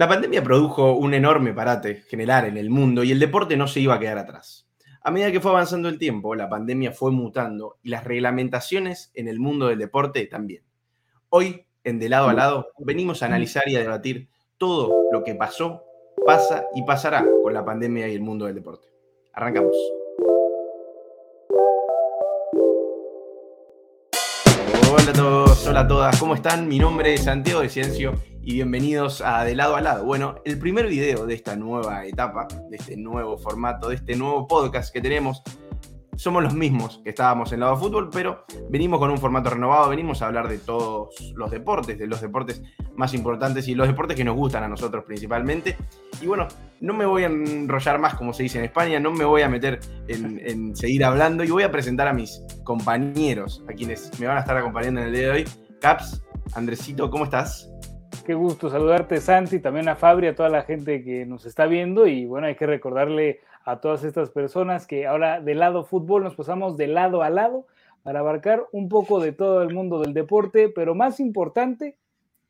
La pandemia produjo un enorme parate general en el mundo y el deporte no se iba a quedar atrás. A medida que fue avanzando el tiempo, la pandemia fue mutando y las reglamentaciones en el mundo del deporte también. Hoy, en De lado a lado, venimos a analizar y a debatir todo lo que pasó, pasa y pasará con la pandemia y el mundo del deporte. Arrancamos. Hola a todos, hola a todas, ¿cómo están? Mi nombre es Santiago de Ciencio y bienvenidos a De lado a lado. Bueno, el primer video de esta nueva etapa, de este nuevo formato, de este nuevo podcast que tenemos, somos los mismos que estábamos en lado fútbol, pero venimos con un formato renovado, venimos a hablar de todos los deportes, de los deportes más importantes y los deportes que nos gustan a nosotros principalmente. Y bueno, no me voy a enrollar más, como se dice en España, no me voy a meter en, seguir hablando y voy a presentar a mis compañeros, a quienes me van a estar acompañando en el día de hoy. Caps, Andresito, ¿cómo estás? Qué gusto saludarte, Santi, también a Fabri, a toda la gente que nos está viendo. Y bueno, hay que recordarle a todas estas personas que ahora del lado fútbol nos pasamos de lado a lado para abarcar un poco de todo el mundo del deporte, pero más importante,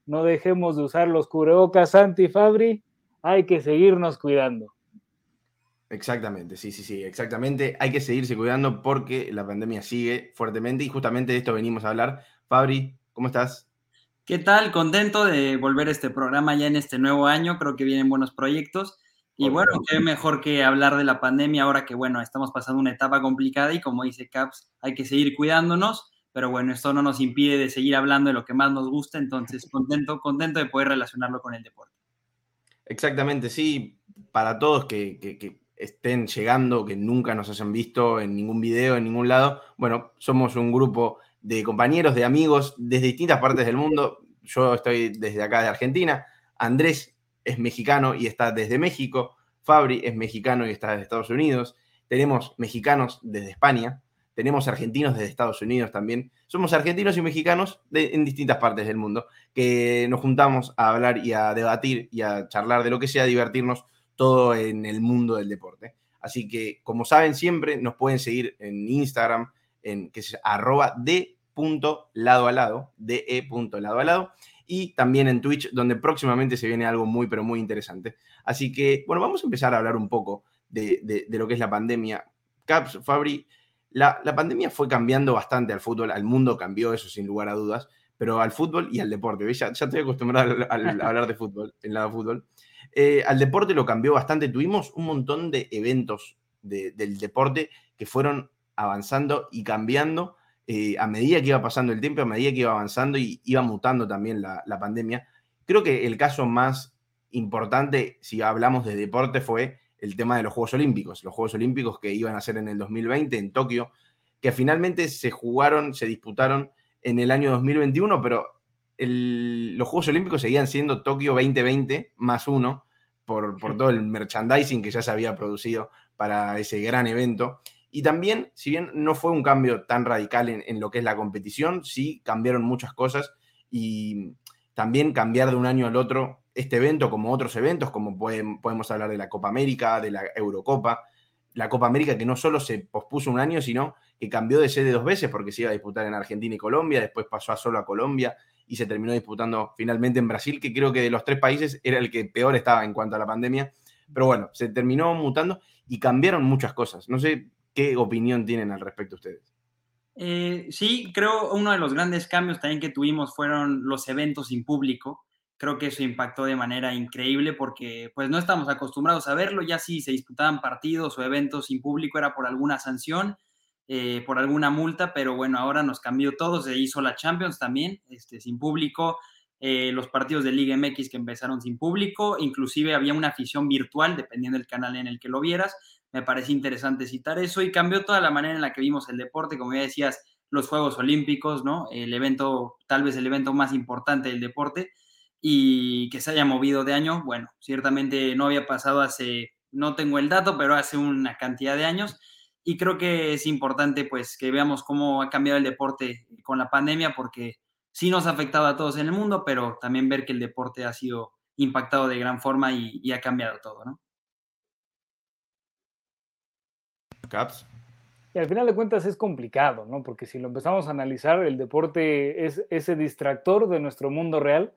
no dejemos de usar los cubrebocas Santi Fabri, hay que seguirnos cuidando. Exactamente, sí, sí, sí, exactamente. Hay que seguirse cuidando porque la pandemia sigue fuertemente y justamente de esto venimos a hablar. Fabri, ¿cómo estás? ¿Qué tal? Contento de volver a este programa ya en este nuevo año. Creo que vienen buenos proyectos. Y bueno, qué mejor que hablar de la pandemia ahora que, bueno, estamos pasando una etapa complicada y como dice Caps, hay que seguir cuidándonos, pero bueno, esto no nos impide de seguir hablando de lo que más nos gusta, entonces contento, contento de poder relacionarlo con el deporte. Exactamente, sí, para todos que, que estén llegando, que nunca nos hayan visto en ningún video, en ningún lado, bueno, somos un grupo de compañeros, de amigos desde distintas partes del mundo. Yo estoy desde acá de Argentina, Andrés es mexicano y está desde México. Fabri es mexicano y está desde Estados Unidos. Tenemos mexicanos desde España. Tenemos argentinos desde Estados Unidos también. Somos argentinos y mexicanos en distintas partes del mundo que nos juntamos a hablar y a debatir y a charlar de lo que sea, divertirnos todo en el mundo del deporte. Así que, como saben, siempre nos pueden seguir en Instagram, en que es arroba de punto lado a lado, de e punto lado a lado y también en Twitch, donde próximamente se viene algo muy, pero muy interesante. Así que, bueno, vamos a empezar a hablar un poco de, lo que es la pandemia. Caps, Fabri, la, pandemia fue cambiando bastante al fútbol, al mundo cambió eso sin lugar a dudas, pero al fútbol y al deporte. Ya, ya estoy acostumbrado a, hablar de fútbol, en lado fútbol. Eh, al deporte lo cambió bastante. Tuvimos un montón de eventos del deporte que fueron avanzando y cambiando eh, a medida que iba pasando el tiempo, a medida que iba avanzando y iba mutando también la, pandemia. Creo que el caso más importante, si hablamos de deporte, fue el tema de los Juegos Olímpicos. Los Juegos Olímpicos que iban a ser en el 2020 en Tokio, que finalmente se jugaron, se disputaron en el año 2021, pero los Juegos Olímpicos seguían siendo Tokio 2020 más uno por, por todo el merchandising que ya se había producido para ese gran evento. Y también, si bien no fue un cambio tan radical en, lo que es la competición, sí cambiaron muchas cosas y también cambiar de un año al otro este evento como otros eventos, como podemos hablar de la Copa América, de la Eurocopa, la Copa América que no solo se pospuso un año, sino que cambió de sede dos veces porque se iba a disputar en Argentina y Colombia, después pasó a solo a Colombia y se terminó disputando finalmente en Brasil, que creo que de los tres países era el que peor estaba en cuanto a la pandemia. Pero bueno, se terminó mutando y cambiaron muchas cosas. No sé ¿Qué opinión tienen al respecto ustedes? Eh, sí, creo uno de los grandes cambios también que tuvimos fueron los eventos sin público. Creo que eso impactó de manera increíble porque pues no estamos acostumbrados a verlo. Ya si se disputaban partidos o eventos sin público era por alguna sanción, eh, por alguna multa, pero bueno, ahora nos cambió todo. Se hizo la Champions también, este, sin público. Eh, los partidos de Liga MX que empezaron sin público, inclusive había una afición virtual, dependiendo del canal en el que lo vieras, me parece interesante citar eso y cambió toda la manera en la que vimos el deporte, como ya decías, los Juegos Olímpicos, ¿no? El evento, tal vez el evento más importante del deporte y que se haya movido de año, bueno, ciertamente no había pasado hace, no tengo el dato, pero hace una cantidad de años y creo que es importante pues que veamos cómo ha cambiado el deporte con la pandemia porque sí nos ha afectado a todos en el mundo, pero también ver que el deporte ha sido impactado de gran forma y, y ha cambiado todo, ¿no? Caps. Y al final de cuentas es complicado, ¿no? Porque si lo empezamos a analizar, el deporte es ese distractor de nuestro mundo real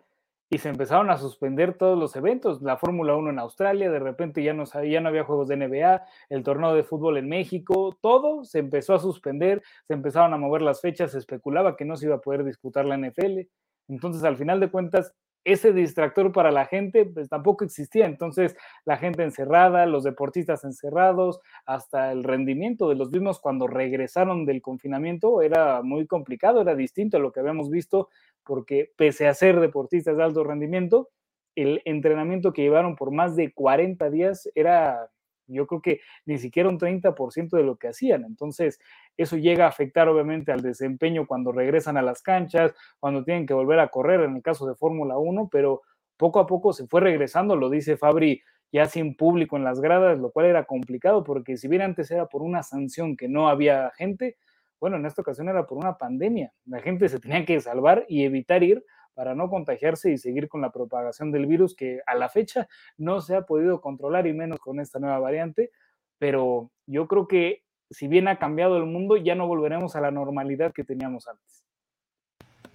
y se empezaron a suspender todos los eventos, la Fórmula 1 en Australia, de repente ya no, ya no había juegos de NBA, el torneo de fútbol en México, todo se empezó a suspender, se empezaron a mover las fechas, se especulaba que no se iba a poder disputar la NFL. Entonces, al final de cuentas, ese distractor para la gente pues, tampoco existía. Entonces, la gente encerrada, los deportistas encerrados, hasta el rendimiento de los mismos cuando regresaron del confinamiento era muy complicado, era distinto a lo que habíamos visto, porque pese a ser deportistas de alto rendimiento, el entrenamiento que llevaron por más de 40 días era yo creo que ni siquiera un 30% de lo que hacían. Entonces, eso llega a afectar obviamente al desempeño cuando regresan a las canchas, cuando tienen que volver a correr, en el caso de Fórmula 1, pero poco a poco se fue regresando, lo dice Fabri, ya sin público en las gradas, lo cual era complicado porque si bien antes era por una sanción que no había gente, bueno, en esta ocasión era por una pandemia. La gente se tenía que salvar y evitar ir para no contagiarse y seguir con la propagación del virus que a la fecha no se ha podido controlar y menos con esta nueva variante. Pero yo creo que si bien ha cambiado el mundo, ya no volveremos a la normalidad que teníamos antes.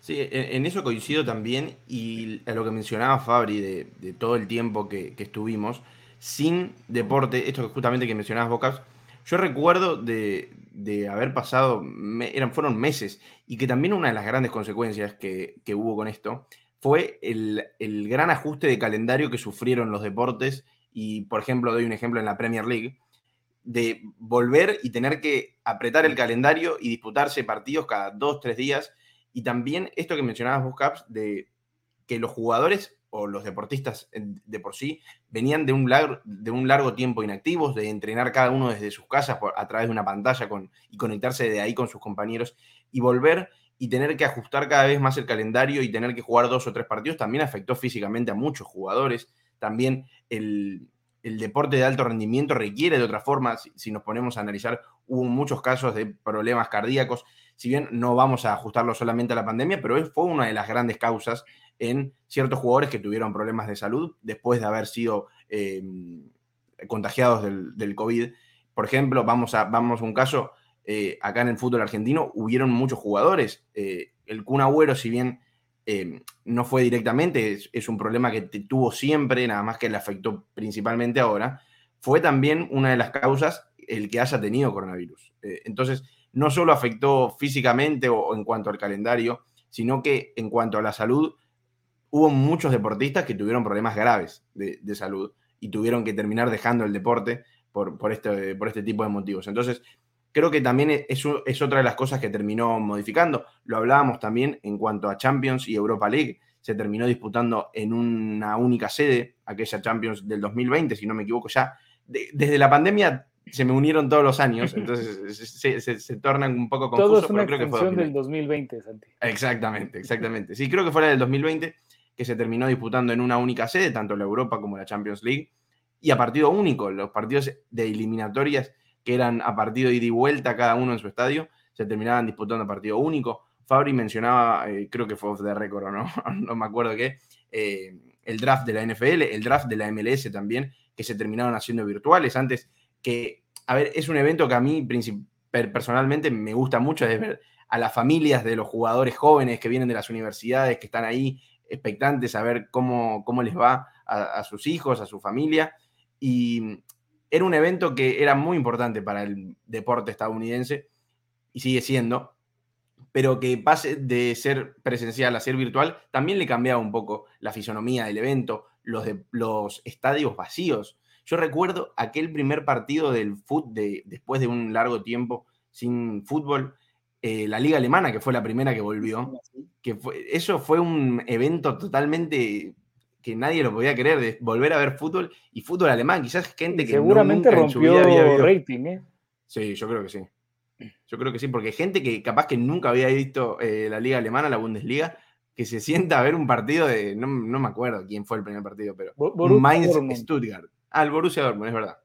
Sí, en eso coincido también y a lo que mencionaba Fabri de, todo el tiempo que, estuvimos sin deporte, esto justamente que mencionabas Bocas, yo recuerdo de, haber pasado, eran, fueron meses, y que también una de las grandes consecuencias que, hubo con esto fue el, el, gran ajuste de calendario que sufrieron los deportes, y por ejemplo, doy un ejemplo en la Premier League, de volver y tener que apretar el calendario y disputarse partidos cada dos, tres días, y también esto que mencionabas vos, Caps, de que los jugadores o los deportistas de por sí venían de un, largo, de un largo tiempo inactivos, de entrenar cada uno desde sus casas a través de una pantalla con, y conectarse de ahí con sus compañeros y volver y tener que ajustar cada vez más el calendario y tener que jugar dos o tres partidos también afectó físicamente a muchos jugadores. También el, deporte de alto rendimiento requiere de otra forma. Si, nos ponemos a analizar, hubo muchos casos de problemas cardíacos. Si bien no vamos a ajustarlo solamente a la pandemia, pero fue una de las grandes causas en ciertos jugadores que tuvieron problemas de salud después de haber sido eh, contagiados del, COVID. Por ejemplo, vamos a, vamos a un caso, eh, acá en el fútbol argentino hubieron muchos jugadores. Eh, el Kun Agüero, si bien no fue directamente, es, un problema que tuvo siempre, nada más que le afectó principalmente ahora, fue también una de las causas el que haya tenido coronavirus. entonces, no solo afectó físicamente o en cuanto al calendario, sino que en cuanto a la salud, hubo muchos deportistas que tuvieron problemas graves de, salud y tuvieron que terminar dejando el deporte por, por, este, por este tipo de motivos. Entonces, creo que también es, es otra de las cosas que terminó modificando. Lo hablábamos también en cuanto a Champions y Europa League. Se terminó disputando en una única sede, aquella Champions del 2020, si no me equivoco, ya desde la pandemia se me unieron todos los años, entonces se, se, tornan un poco confusos. Todo es una pero creo que fue del 2020, Santi. Exactamente, exactamente. Sí, creo que fue la del 2020 que se terminó disputando en una única sede, tanto la Europa como la Champions League, y a partido único. Los partidos de eliminatorias, que eran a partido ida y vuelta cada uno en su estadio, se terminaban disputando a partido único. Fabri mencionaba, eh, creo que fue off the record, ¿no? no me acuerdo qué, eh, el draft de la NFL, el draft de la MLS también, que se terminaron haciendo virtuales. Antes que, a ver, es un evento que a mí personalmente me gusta mucho, es ver a las familias de los jugadores jóvenes que vienen de las universidades, que están ahí expectantes a ver cómo, cómo les va a, sus hijos, a su familia. Y era un evento que era muy importante para el deporte estadounidense y sigue siendo, pero que pase de ser presencial a ser virtual también le cambiaba un poco la fisonomía del evento, los, los estadios vacíos. Yo recuerdo aquel primer partido del fútbol de, después de un largo tiempo sin fútbol eh, la liga alemana, que fue la primera que volvió, que fue, eso fue un evento totalmente que nadie lo podía creer, de volver a ver fútbol y fútbol alemán, quizás gente que seguramente rompió en rating, ¿eh? Sí, yo creo que sí. Yo creo que sí, porque gente que capaz que nunca había visto eh, la liga alemana, la Bundesliga, que se sienta a ver un partido de, no, me acuerdo quién fue el primer partido, pero Mainz Stuttgart. Ah, el Borussia Dortmund, es verdad.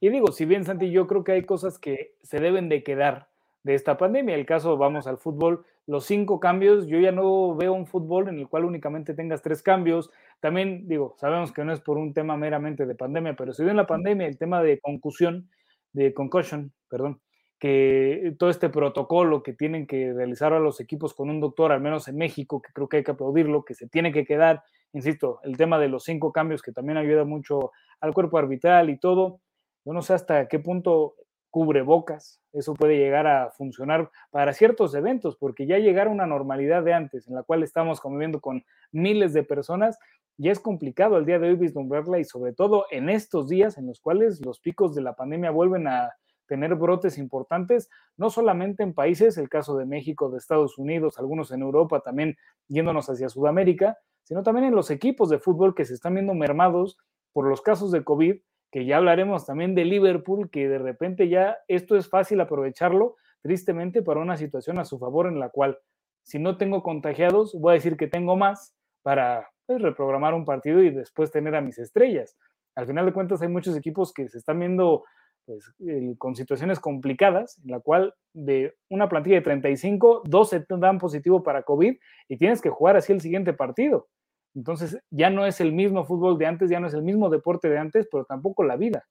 Y digo, si bien Santi, yo creo que hay cosas que se deben de quedar de esta pandemia. El caso, vamos al fútbol, los cinco cambios, yo ya no veo un fútbol en el cual únicamente tengas tres cambios. También digo, sabemos que no es por un tema meramente de pandemia, pero si bien la pandemia, el tema de concusión, de concussion, perdón, que todo este protocolo que tienen que realizar a los equipos con un doctor, al menos en México, que creo que hay que aplaudirlo, que se tiene que quedar, insisto, el tema de los cinco cambios que también ayuda mucho al cuerpo arbitral y todo. Yo no sé hasta qué punto cubre bocas, eso puede llegar a funcionar para ciertos eventos, porque ya llegar a una normalidad de antes, en la cual estamos conviviendo con miles de personas, ya es complicado el día de hoy vislumbrarla y sobre todo en estos días en los cuales los picos de la pandemia vuelven a tener brotes importantes, no solamente en países, el caso de México, de Estados Unidos, algunos en Europa, también yéndonos hacia Sudamérica, sino también en los equipos de fútbol que se están viendo mermados por los casos de COVID, que ya hablaremos también de Liverpool, que de repente ya esto es fácil aprovecharlo, tristemente, para una situación a su favor en la cual, si no tengo contagiados, voy a decir que tengo más para pues, reprogramar un partido y después tener a mis estrellas. Al final de cuentas, hay muchos equipos que se están viendo pues, con situaciones complicadas, en la cual de una plantilla de 35, 12 dan positivo para COVID y tienes que jugar así el siguiente partido. Entonces ya no es el mismo fútbol de antes, ya no es el mismo deporte de antes, pero tampoco la vida.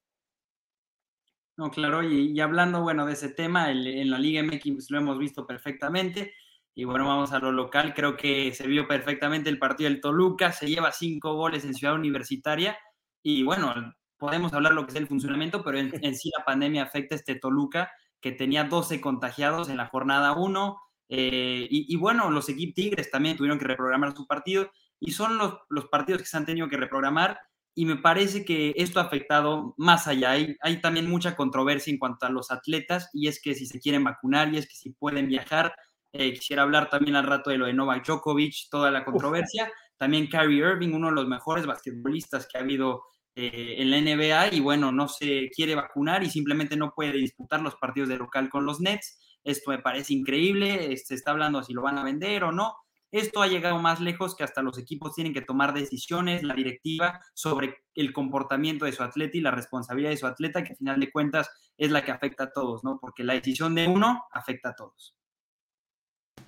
No, claro, y, hablando, bueno, de ese tema, en la Liga MX lo hemos visto perfectamente. Y bueno, vamos a lo local. Creo que se vio perfectamente el partido del Toluca. Se lleva cinco goles en Ciudad Universitaria. Y bueno, podemos hablar lo que es el funcionamiento, pero en, sí la pandemia afecta a este Toluca, que tenía 12 contagiados en la jornada 1. Eh, y, bueno, los equipos Tigres también tuvieron que reprogramar su partido. Y son los, los partidos que se han tenido que reprogramar. Y me parece que esto ha afectado más allá. Hay, hay también mucha controversia en cuanto a los atletas, y es que si se quieren vacunar, y es que si pueden viajar eh, quisiera hablar también al rato de lo de Novak Djokovic, toda la controversia. También Kyrie Irving, uno de los mejores basquetbolistas que ha habido eh, en la NBA y bueno, no se quiere vacunar y simplemente no puede disputar los partidos de local con los Nets. Esto me parece increíble, se está hablando si lo van a vender o no. Esto ha llegado más lejos que hasta los equipos tienen que tomar decisiones, la directiva, sobre el comportamiento de su atleta y la responsabilidad de su atleta, que al final de cuentas es la que afecta a todos, ¿no? Porque la decisión de uno afecta a todos.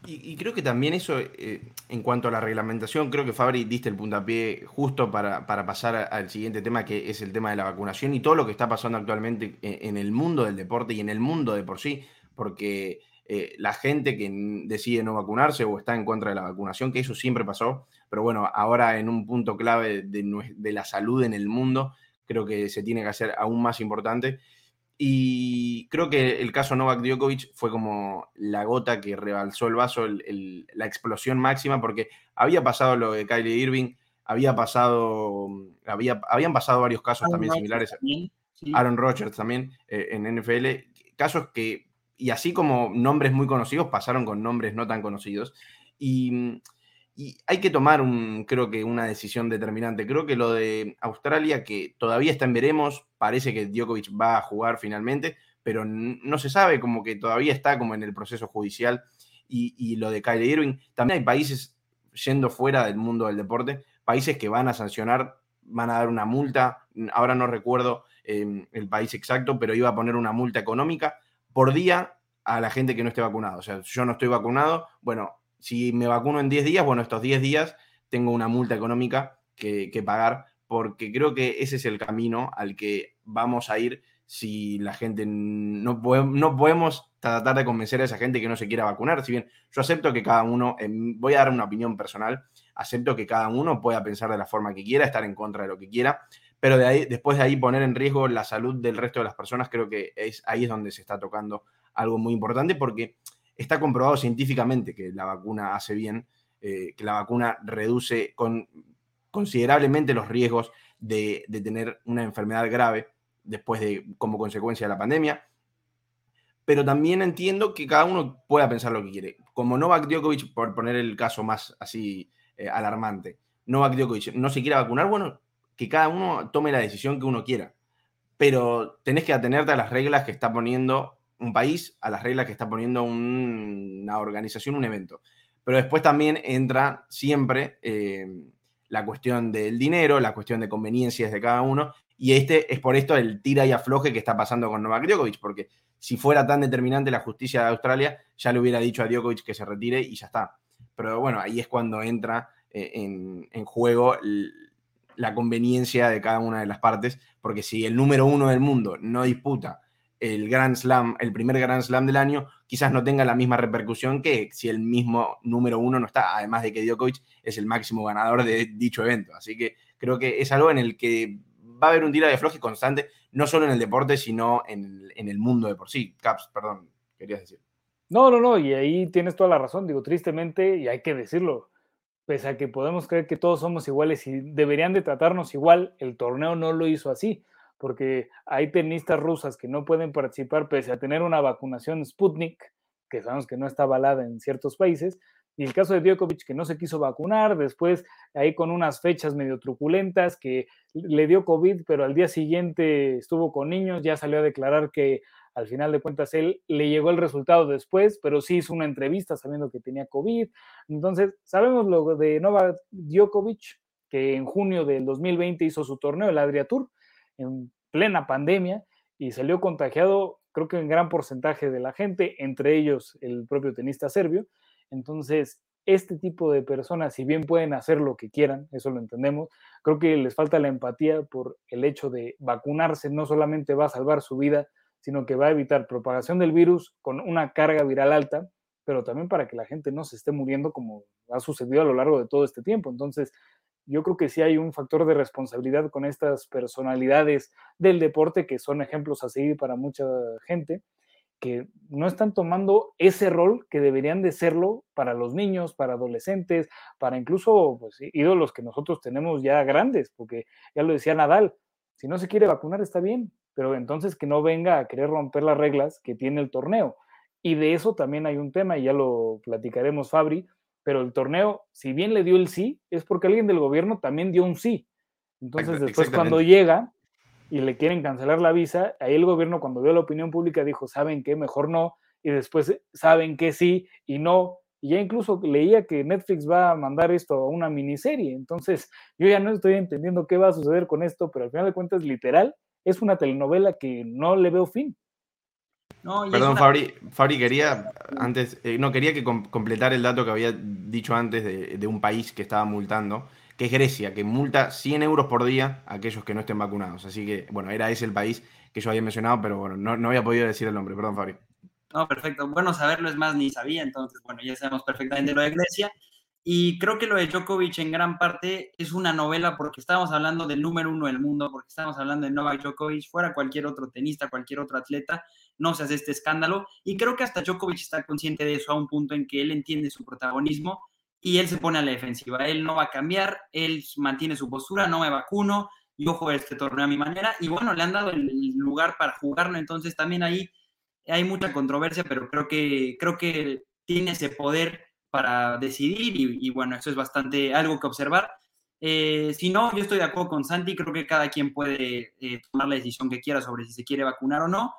Y, creo que también eso, eh, en cuanto a la reglamentación, creo que Fabri diste el puntapié justo para, pasar al siguiente tema, que es el tema de la vacunación y todo lo que está pasando actualmente en, el mundo del deporte y en el mundo de por sí, porque eh, la gente que decide no vacunarse o está en contra de la vacunación, que eso siempre pasó, pero bueno, ahora en un punto clave de, de la salud en el mundo, creo que se tiene que hacer aún más importante. Y creo que el caso Novak Djokovic fue como la gota que rebalsó el vaso, la explosión máxima, porque había pasado lo de Kylie Irving, había pasado, había, habían pasado varios casos también similares. Aaron Rodgers también eh, en NFL, casos que, y así como nombres muy conocidos, pasaron con nombres no tan conocidos. Y y hay que tomar, un, creo que, una decisión determinante. Creo que lo de Australia, que todavía está en veremos, parece que Djokovic va a jugar finalmente, pero no se sabe, como que todavía está como en el proceso judicial. Y, lo de Kylie Irving, también hay países yendo fuera del mundo del deporte, países que van a sancionar, van a dar una multa, ahora no recuerdo em, el país exacto, pero iba a poner una multa económica por día a la gente que no esté vacunado. O sea, yo no estoy vacunado, bueno, si me vacuno en 10 días, bueno, estos 10 días tengo una multa económica que, pagar, porque creo que ese es el camino al que vamos a ir si la gente no, no podemos tratar de convencer a esa gente que no se quiera vacunar. Si bien yo acepto que cada uno, voy a dar una opinión personal, acepto que cada uno pueda pensar de la forma que quiera, estar en contra de lo que quiera, pero después de ahí poner en riesgo la salud del resto de las personas, creo que ahí es donde se está tocando algo muy importante, porque está comprobado científicamente que la vacuna hace bien, eh, que la vacuna reduce con, considerablemente los riesgos de, tener una enfermedad grave después de, como consecuencia de la pandemia. Pero también entiendo que cada uno pueda pensar lo que quiere. Como Novak Djokovic, por poner el caso más así eh, alarmante, Novak Djokovic no se quiere vacunar, bueno, que cada uno tome la decisión que uno quiera. Pero tenés que atenerte a las reglas que está poniendo un país a las reglas que está poniendo una organización, un evento. Pero después también entra siempre eh, la cuestión del dinero, la cuestión de conveniencias de cada uno. Y este es por esto el tira y afloje que está pasando con Novak Djokovic, porque si fuera tan determinante la justicia de Australia, ya le hubiera dicho a Djokovic que se retire y ya está. Pero bueno, ahí es cuando entra eh, en, en, juego la conveniencia de cada una de las partes, porque si el número uno del mundo no disputa el Grand Slam, el primer Grand Slam del año, quizás no tenga la misma repercusión que si el mismo número uno no está, además de que Djokovic es el máximo ganador de dicho evento. Así que creo que es algo en el que va a haber un tira de constante, no solo en el deporte, sino en, en el mundo de por sí. Caps, perdón, querías decir. No, no, no, y ahí tienes toda la razón. Digo, tristemente, y hay que decirlo, pese a que podemos creer que todos somos iguales y deberían de tratarnos igual, el torneo no lo hizo así porque hay tenistas rusas que no pueden participar pese a tener una vacunación Sputnik, que sabemos que no está avalada en ciertos países, y el caso de Djokovic que no se quiso vacunar, después ahí con unas fechas medio truculentas, que le dio COVID, pero al día siguiente estuvo con niños, ya salió a declarar que al final de cuentas él le llegó el resultado después, pero sí hizo una entrevista sabiendo que tenía COVID. Entonces, sabemos lo de Novak Djokovic, que en junio del 2020 hizo su torneo, el Adria Tour, en plena pandemia y salió contagiado, creo que en gran porcentaje de la gente, entre ellos el propio tenista serbio. Entonces, este tipo de personas, si bien pueden hacer lo que quieran, eso lo entendemos, creo que les falta la empatía por el hecho de vacunarse, no solamente va a salvar su vida, sino que va a evitar propagación del virus con una carga viral alta, pero también para que la gente no se esté muriendo como ha sucedido a lo largo de todo este tiempo. Entonces, yo creo que sí hay un factor de responsabilidad con estas personalidades del deporte que son ejemplos a seguir para mucha gente que no están tomando ese rol que deberían de serlo para los niños, para adolescentes, para incluso pues, ídolos que nosotros tenemos ya grandes, porque ya lo decía Nadal, si no se quiere vacunar está bien, pero entonces que no venga a querer romper las reglas que tiene el torneo. Y de eso también hay un tema, y ya lo platicaremos, Fabri, pero el torneo, si bien le dio el sí, es porque alguien del gobierno también dio un sí. Entonces, después cuando llega y le quieren cancelar la visa, ahí el gobierno cuando vio la opinión pública dijo, ¿saben qué? Mejor no. Y después eh, saben que sí y no. Y ya incluso leía que Netflix va a mandar esto a una miniserie. Entonces, yo ya no estoy entendiendo qué va a suceder con esto, pero al final de cuentas, literal, es una telenovela que no le veo fin. Perdón, Fabri, quería antes, eh, no quería que completar el dato que había dicho antes de, un país que estaba multando, que es Grecia, que multa 100 euros por día a aquellos que no estén vacunados. Así que, bueno, era ese el país que yo había mencionado, pero bueno, no, no había podido decir el nombre. Perdón, Fabri. No, perfecto. Bueno, saberlo es más, ni sabía, entonces, bueno, ya sabemos perfectamente lo de Grecia. Y creo que lo de Djokovic en gran parte es una novela porque estamos hablando del número uno del mundo, porque estamos hablando de Novak Djokovic, fuera cualquier otro tenista, cualquier otro atleta, no se hace este escándalo. Y creo que hasta Djokovic está consciente de eso a un punto en que él entiende su protagonismo y él se pone a la defensiva. Él no va a cambiar, él mantiene su postura, no me vacuno, yo juego este torneo a mi manera. Y bueno, le han dado el lugar para jugarlo, entonces también ahí hay mucha controversia, pero creo que, creo que tiene ese poder para decidir y, bueno, eso es bastante algo que observar. Eh, si no, yo estoy de acuerdo con Santi, creo que cada quien puede eh, tomar la decisión que quiera sobre si se quiere vacunar o no,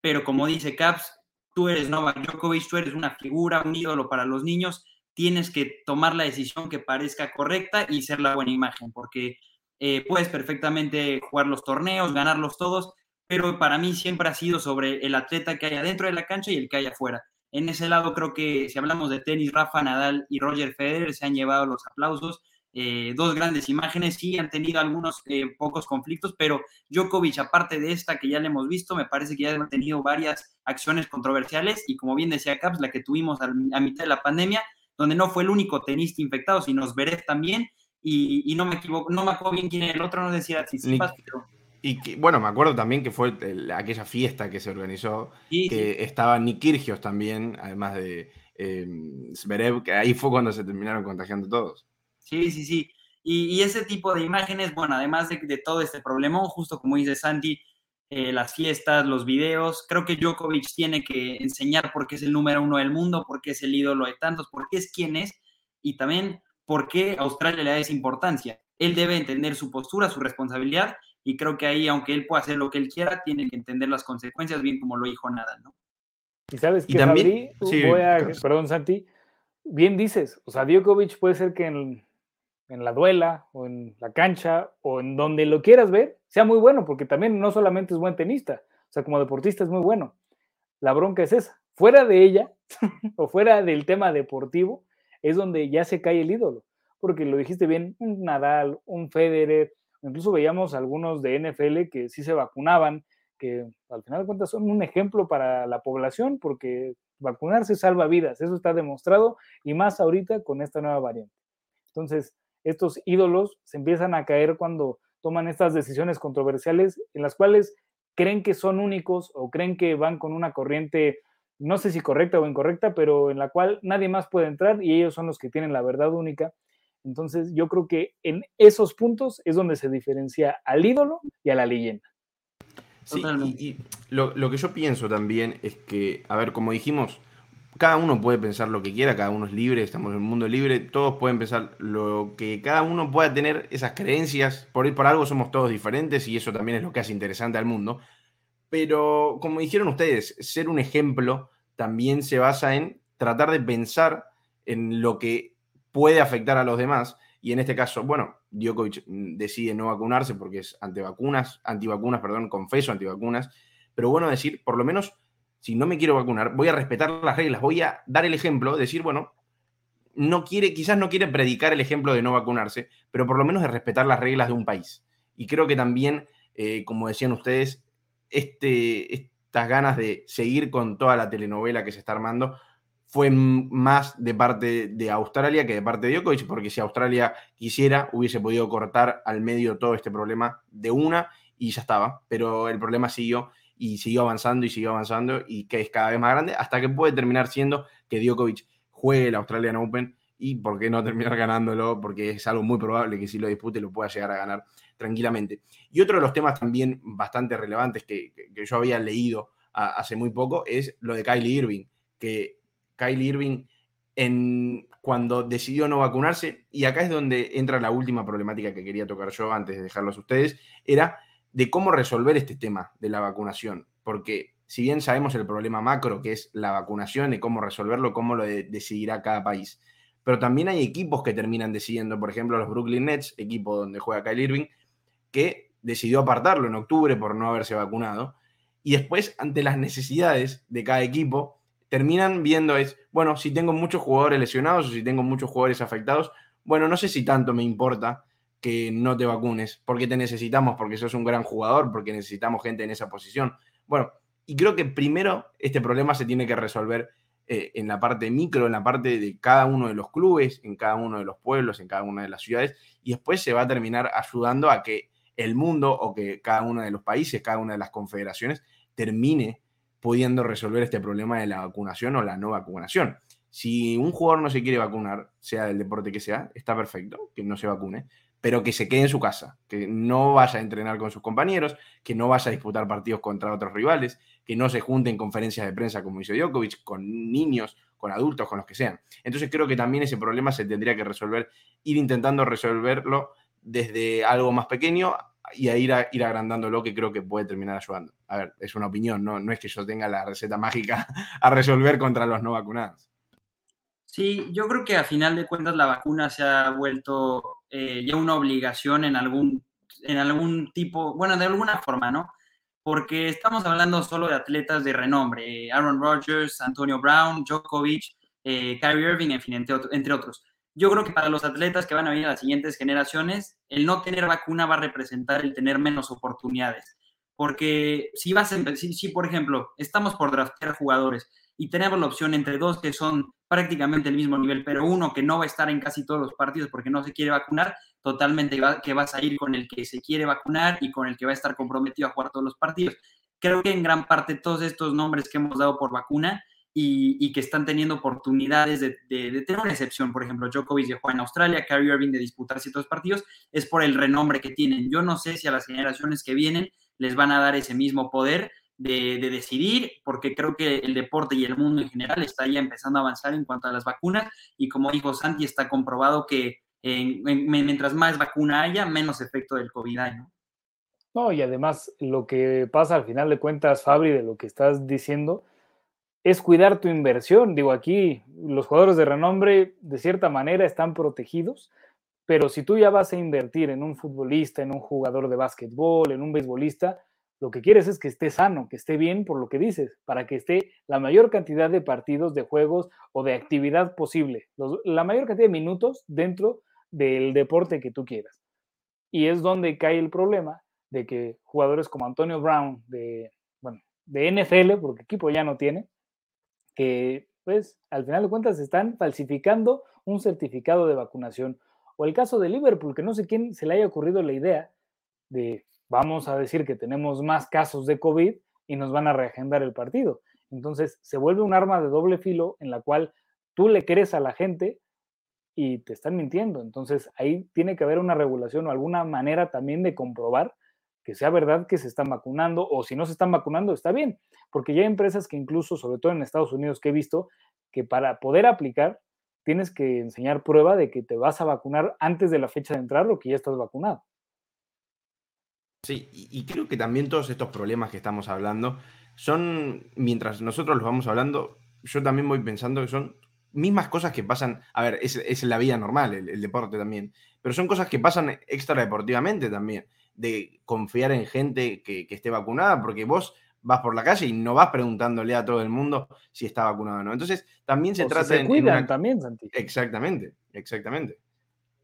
pero como dice Caps, tú eres Novak Djokovic, tú eres una figura, un ídolo para los niños, tienes que tomar la decisión que parezca correcta y ser la buena imagen, porque eh, puedes perfectamente jugar los torneos, ganarlos todos, pero para mí siempre ha sido sobre el atleta que hay adentro de la cancha y el que hay afuera. En ese lado creo que si hablamos de tenis, Rafa Nadal y Roger Federer se han llevado los aplausos. Eh, dos grandes imágenes, sí han tenido algunos eh, pocos conflictos, pero Djokovic, aparte de esta que ya le hemos visto, me parece que ya han tenido varias acciones controversiales y como bien decía Caps, la que tuvimos a, mitad de la pandemia, donde no fue el único tenista infectado, sino Zverev también, y, no me equivoco, no me acuerdo bien quién era el otro, no decía si pero y bueno, me acuerdo también que fue aquella fiesta que se organizó, que estaba Nick Kirgios también, además de eh, Zverev, que ahí fue cuando se terminaron contagiando todos. Sí, sí, sí. Y, ese tipo de imágenes, bueno, además de, todo este problemón, justo como dice Santi, eh, las fiestas, los videos, creo que Djokovic tiene que enseñar por qué es el número uno del mundo, por qué es el ídolo de tantos, por qué es quien es y también por qué Australia le da esa importancia. Él debe entender su postura, su responsabilidad y creo que ahí, aunque él pueda hacer lo que él quiera, tiene que entender las consecuencias, bien como lo dijo Nadal, ¿no? Y sabes que, también, perdón, Santi, bien dices, o sea, Djokovic puede ser que en, en la duela o en la cancha o en donde lo quieras ver, sea muy bueno, porque también no solamente es buen tenista, o sea, como deportista es muy bueno. La bronca es esa. Fuera de ella, o fuera del tema deportivo, es donde ya se cae el ídolo. Porque lo dijiste bien, un Nadal, un Federer, Incluso veíamos algunos de NFL que sí se vacunaban, que al final de cuentas son un ejemplo para la población porque vacunarse salva vidas, eso está demostrado y más ahorita con esta nueva variante. Entonces, estos ídolos se empiezan a caer cuando toman estas decisiones controversiales en las cuales creen que son únicos o creen que van con una corriente, no sé si correcta o incorrecta, pero en la cual nadie más puede entrar y ellos son los que tienen la verdad única. Entonces yo creo que en esos puntos es donde se diferencia al ídolo y a la leyenda. Sí, y, lo, lo, que yo pienso también es que, a ver, como dijimos, cada uno puede pensar lo que quiera, cada uno es libre, estamos en un mundo libre, todos pueden pensar lo que cada uno pueda tener esas creencias, por ir por algo somos todos diferentes y eso también es lo que hace interesante al mundo. Pero como dijeron ustedes, ser un ejemplo también se basa en tratar de pensar en lo que puede afectar a los demás. Y en este caso, bueno, Djokovic decide no vacunarse porque es antivacunas, antivacunas, perdón, confeso antivacunas. Pero bueno decir, por lo menos si no me quiero vacunar, voy a respetar las reglas, voy a dar el ejemplo, decir, bueno, no quiere, quizás no quiere predicar el ejemplo de no vacunarse, pero por lo menos de respetar las reglas de un país. Y creo que también, eh, como decían ustedes, este, estas ganas de seguir con toda la telenovela que se está armando fue más de parte de Australia que de parte de Djokovic, porque si Australia quisiera, hubiese podido cortar al medio todo este problema de una y ya estaba, pero el problema siguió y siguió avanzando y siguió avanzando y que es cada vez más grande hasta que puede terminar siendo que Djokovic juegue el Australian Open y por qué no terminar ganándolo, porque es algo muy probable que si lo dispute lo pueda llegar a ganar tranquilamente. Y otro de los temas también bastante relevantes que, yo había leído hace muy poco es lo de Kylie Irving, que Kylie Irving en, cuando decidió no vacunarse, y acá es donde entra la última problemática que quería tocar yo antes de dejarlos a ustedes, era de cómo resolver este tema de la vacunación, porque si bien sabemos el problema macro que es la vacunación y cómo resolverlo, cómo lo decidirá cada país, pero también hay equipos que terminan decidiendo, por ejemplo, los Brooklyn Nets, equipo donde juega Kyle Irving, que decidió apartarlo en octubre por no haberse vacunado, y después, ante las necesidades de cada equipo, terminan viendo es, bueno, si tengo muchos jugadores lesionados o si tengo muchos jugadores afectados, bueno, no sé si tanto me importa que no te vacunes, porque te necesitamos, porque sos un gran jugador, porque necesitamos gente en esa posición. Bueno, y creo que primero este problema se tiene que resolver eh, en la parte micro, en la parte de cada uno de los clubes, en cada uno de los pueblos, en cada una de las ciudades, y después se va a terminar ayudando a que el mundo o que cada uno de los países, cada una de las confederaciones termine pudiendo resolver este problema de la vacunación o la no vacunación. Si un jugador no se quiere vacunar, sea del deporte que sea, está perfecto que no se vacune, pero que se quede en su casa, que no vaya a entrenar con sus compañeros, que no vaya a disputar partidos contra otros rivales, que no se junte en conferencias de prensa como hizo Djokovic, con niños, con adultos, con los que sean. Entonces creo que también ese problema se tendría que resolver, ir intentando resolverlo desde algo más pequeño y a ir, a, ir agrandándolo, que creo que puede terminar ayudando. A ver, es una opinión, no, no es que yo tenga la receta mágica a resolver contra los no vacunados. Sí, yo creo que a final de cuentas la vacuna se ha vuelto eh, ya una obligación en algún, en algún tipo, bueno, de alguna forma, ¿no? Porque estamos hablando solo de atletas de renombre, eh, Aaron Rodgers, Antonio Brown, Djokovic, eh, Kyrie Irving, en fin, entre, otros. Yo creo que para los atletas que van a venir a las siguientes generaciones, el no tener vacuna va a representar el tener menos oportunidades. Porque si vas a, si, si por ejemplo, estamos por draftear jugadores y tenemos la opción entre dos que son prácticamente el mismo nivel, pero uno que no va a estar en casi todos los partidos porque no se quiere vacunar, totalmente que vas a ir con el que se quiere vacunar y con el que va a estar comprometido a jugar todos los partidos. Creo que en gran parte todos estos nombres que hemos dado por vacuna y, que están teniendo oportunidades de, tener una excepción, por ejemplo, Djokovic de jugar en Australia, Kyrie Irving de disputar ciertos partidos, es por el renombre que tienen. Yo no sé si a las generaciones que vienen les van a dar ese mismo poder, de, decidir, porque creo que el deporte y el mundo en general está ya empezando a avanzar en cuanto a las vacunas y como dijo Santi, está comprobado que mientras más vacuna haya, menos efecto del COVID hay, ¿no? No, y además lo que pasa al final de cuentas, Fabri, de lo que estás diciendo, es cuidar tu inversión. Digo, aquí los jugadores de renombre de cierta manera están protegidos, pero si tú ya vas a invertir en un futbolista, en un jugador de básquetbol, en un beisbolista, lo que quieres es que esté sano, que esté bien por lo que dices, para que esté la mayor cantidad de partidos, de juegos o de actividad posible, la mayor cantidad de minutos dentro del deporte que tú quieras. Y es donde cae el problema de que jugadores como Antonio Brown de, bueno, de NFL, porque equipo ya no tiene, que pues al final de cuentas están falsificando un certificado de vacunación. O el caso de Liverpool, que no sé quién se le haya ocurrido la idea de vamos a decir que tenemos más casos de COVID y nos van a reagendar el partido. Entonces se vuelve un arma de doble filo en la cual tú le crees a la gente y te están mintiendo. Entonces ahí tiene que haber una regulación o alguna manera también de comprobar que sea verdad que se están vacunando o si no se están vacunando está bien, porque ya hay empresas que incluso, sobre todo en Estados Unidos, que he visto que para poder aplicar tienes que enseñar prueba de que te vas a vacunar antes de la fecha de entrar o que ya estás vacunado. Sí, y, creo que también todos estos problemas que estamos hablando son, mientras nosotros los vamos hablando, yo también voy pensando que son mismas cosas que pasan, a ver, es, la vida normal, el, deporte también, pero son cosas que pasan extradeportivamente también, de confiar en gente que, esté vacunada, porque vos vas por la calle y no vas preguntándole a todo el mundo si está vacunado o no. Entonces, también se trata de... cuidan también, Santi. Exactamente, exactamente.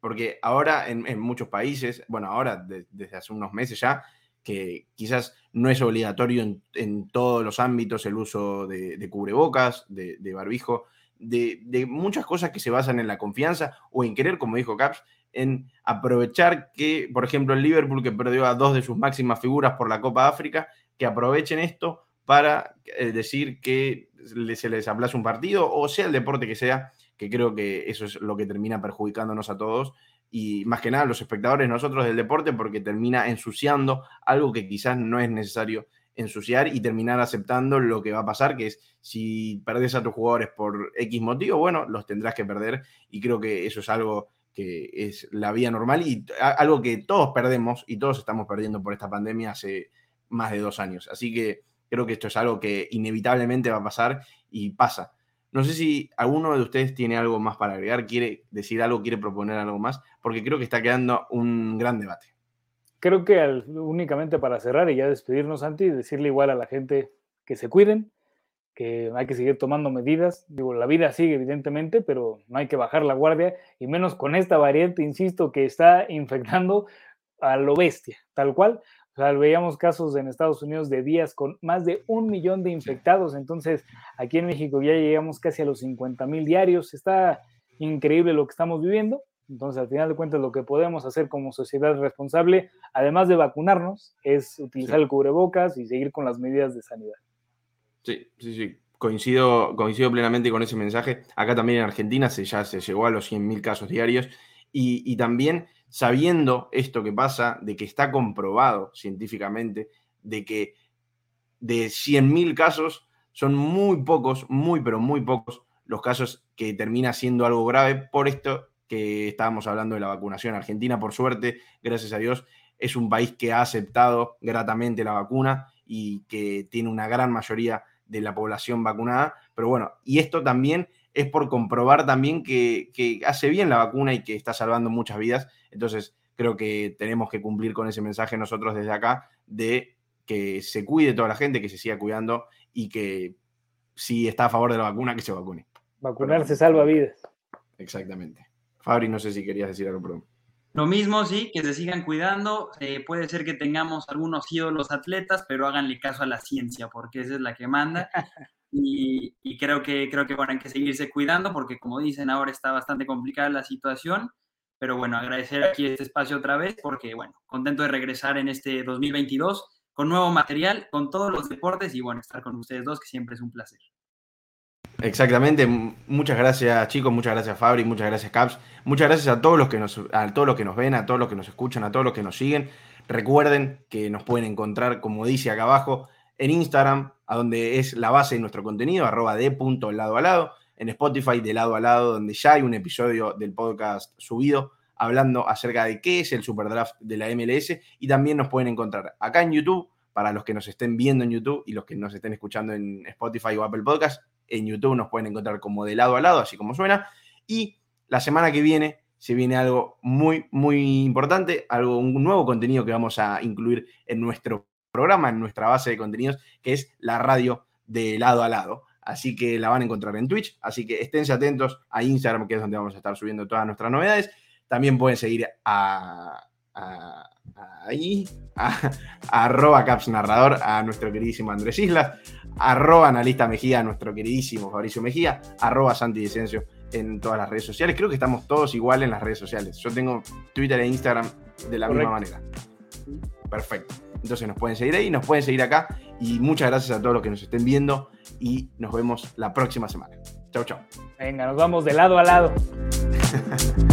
Porque ahora en, muchos países, bueno, ahora desde hace unos meses ya, que quizás no es obligatorio en, todos los ámbitos el uso de, cubrebocas, de, barbijo, de, muchas cosas que se basan en la confianza o en querer, como dijo Caps, en aprovechar que, por ejemplo, el Liverpool, que perdió a dos de sus máximas figuras por la Copa África, que aprovechen esto para eh, decir que se les aplaza un partido o sea el deporte que sea que creo que eso es lo que termina perjudicándonos a todos y más que nada los espectadores nosotros del deporte porque termina ensuciando algo que quizás no es necesario ensuciar y terminar aceptando lo que va a pasar, que es si perdes a tus jugadores por X motivo, bueno, los tendrás que perder y creo que eso es algo que es la vía normal y algo que todos perdemos y todos estamos perdiendo por esta pandemia hace más de dos años. Así que creo que esto es algo que inevitablemente va a pasar y pasa. No sé si alguno de ustedes tiene algo más para agregar, quiere decir algo, quiere proponer algo más, porque creo que está quedando un gran debate. Creo que únicamente para cerrar y ya despedirnos, Santi, decirle igual a la gente que se cuiden, que hay que seguir tomando medidas. Digo, la vida sigue evidentemente, pero no hay que bajar la guardia, y menos con esta variante, insisto, que está infectando a lo bestia, tal cual. O sea, veíamos casos en Estados Unidos de días con más de un millón de infectados. Entonces, aquí en México ya llegamos casi a los 50 mil diarios. Está increíble lo que estamos viviendo. Entonces, al final de cuentas, lo que podemos hacer como sociedad responsable, además de vacunarnos, es utilizar el cubrebocas y seguir con las medidas de sanidad. Sí, sí, sí. Coincido, coincido plenamente con ese mensaje. Acá también en Argentina se, ya se llegó a los 100.000 casos diarios y, y también sabiendo esto que pasa, de que está comprobado científicamente, de que de 100.000 casos son muy pocos, muy, pero muy pocos los casos que termina siendo algo grave por esto que estábamos hablando de la vacunación. Argentina, por suerte, gracias a Dios, es un país que ha aceptado gratamente la vacuna y que tiene una gran mayoría de la población vacunada. Pero bueno, y esto también es por comprobar también que, hace bien la vacuna y que está salvando muchas vidas. Entonces, creo que tenemos que cumplir con ese mensaje nosotros desde acá de que se cuide toda la gente, que se siga cuidando y que si está a favor de la vacuna, que se vacune. Vacunarse salva vidas. Exactamente. Fabri, no sé si querías decir algo, perdón. Lo mismo, sí, que se sigan cuidando. Eh, puede ser que tengamos algunos ídolos atletas, pero háganle caso a la ciencia, porque esa es la que manda. Y, creo que creo que hay que seguirse cuidando porque como dicen ahora está bastante complicada la situación, pero bueno, agradecer aquí este espacio otra vez porque bueno, contento de regresar en este 2022 con nuevo material, con todos los deportes y bueno, estar con ustedes dos que siempre es un placer. Exactamente, muchas gracias chicos, muchas gracias Fabri, muchas gracias Caps, muchas gracias a todos los que nos, a todos los que nos ven, a todos los que nos escuchan, a todos los que nos siguen. Recuerden que nos pueden encontrar, como dice acá abajo, en Instagram, a donde es la base de nuestro contenido, arroba de punto lado a lado, en Spotify de lado a lado, donde ya hay un episodio del podcast subido hablando acerca de qué es el Superdraft de la MLS y también nos pueden encontrar acá en YouTube, para los que nos estén viendo en YouTube y los que nos estén escuchando en Spotify o Apple Podcast, en YouTube nos pueden encontrar como de lado a lado, así como suena. Y la semana que viene se viene algo muy, muy importante, algo, un nuevo contenido que vamos a incluir en nuestro programa, en nuestra base de contenidos, que es la radio de lado a lado. Así que la van a encontrar en Twitch. Así que esténse atentos a Instagram, que es donde vamos a estar subiendo todas nuestras novedades. También pueden seguir a, ahí, a, arroba Caps Narrador, a nuestro queridísimo Andrés Islas, arroba Analista Mejía, a nuestro queridísimo Fabricio Mejía, arroba Santi Dicencio en todas las redes sociales. Creo que estamos todos igual en las redes sociales. Yo tengo Twitter e Instagram de la misma manera. Perfecto. Entonces nos pueden seguir ahí, nos pueden seguir acá y muchas gracias a todos los que nos estén viendo y nos vemos la próxima semana. Chau, chau. Venga, nos vamos de lado a lado.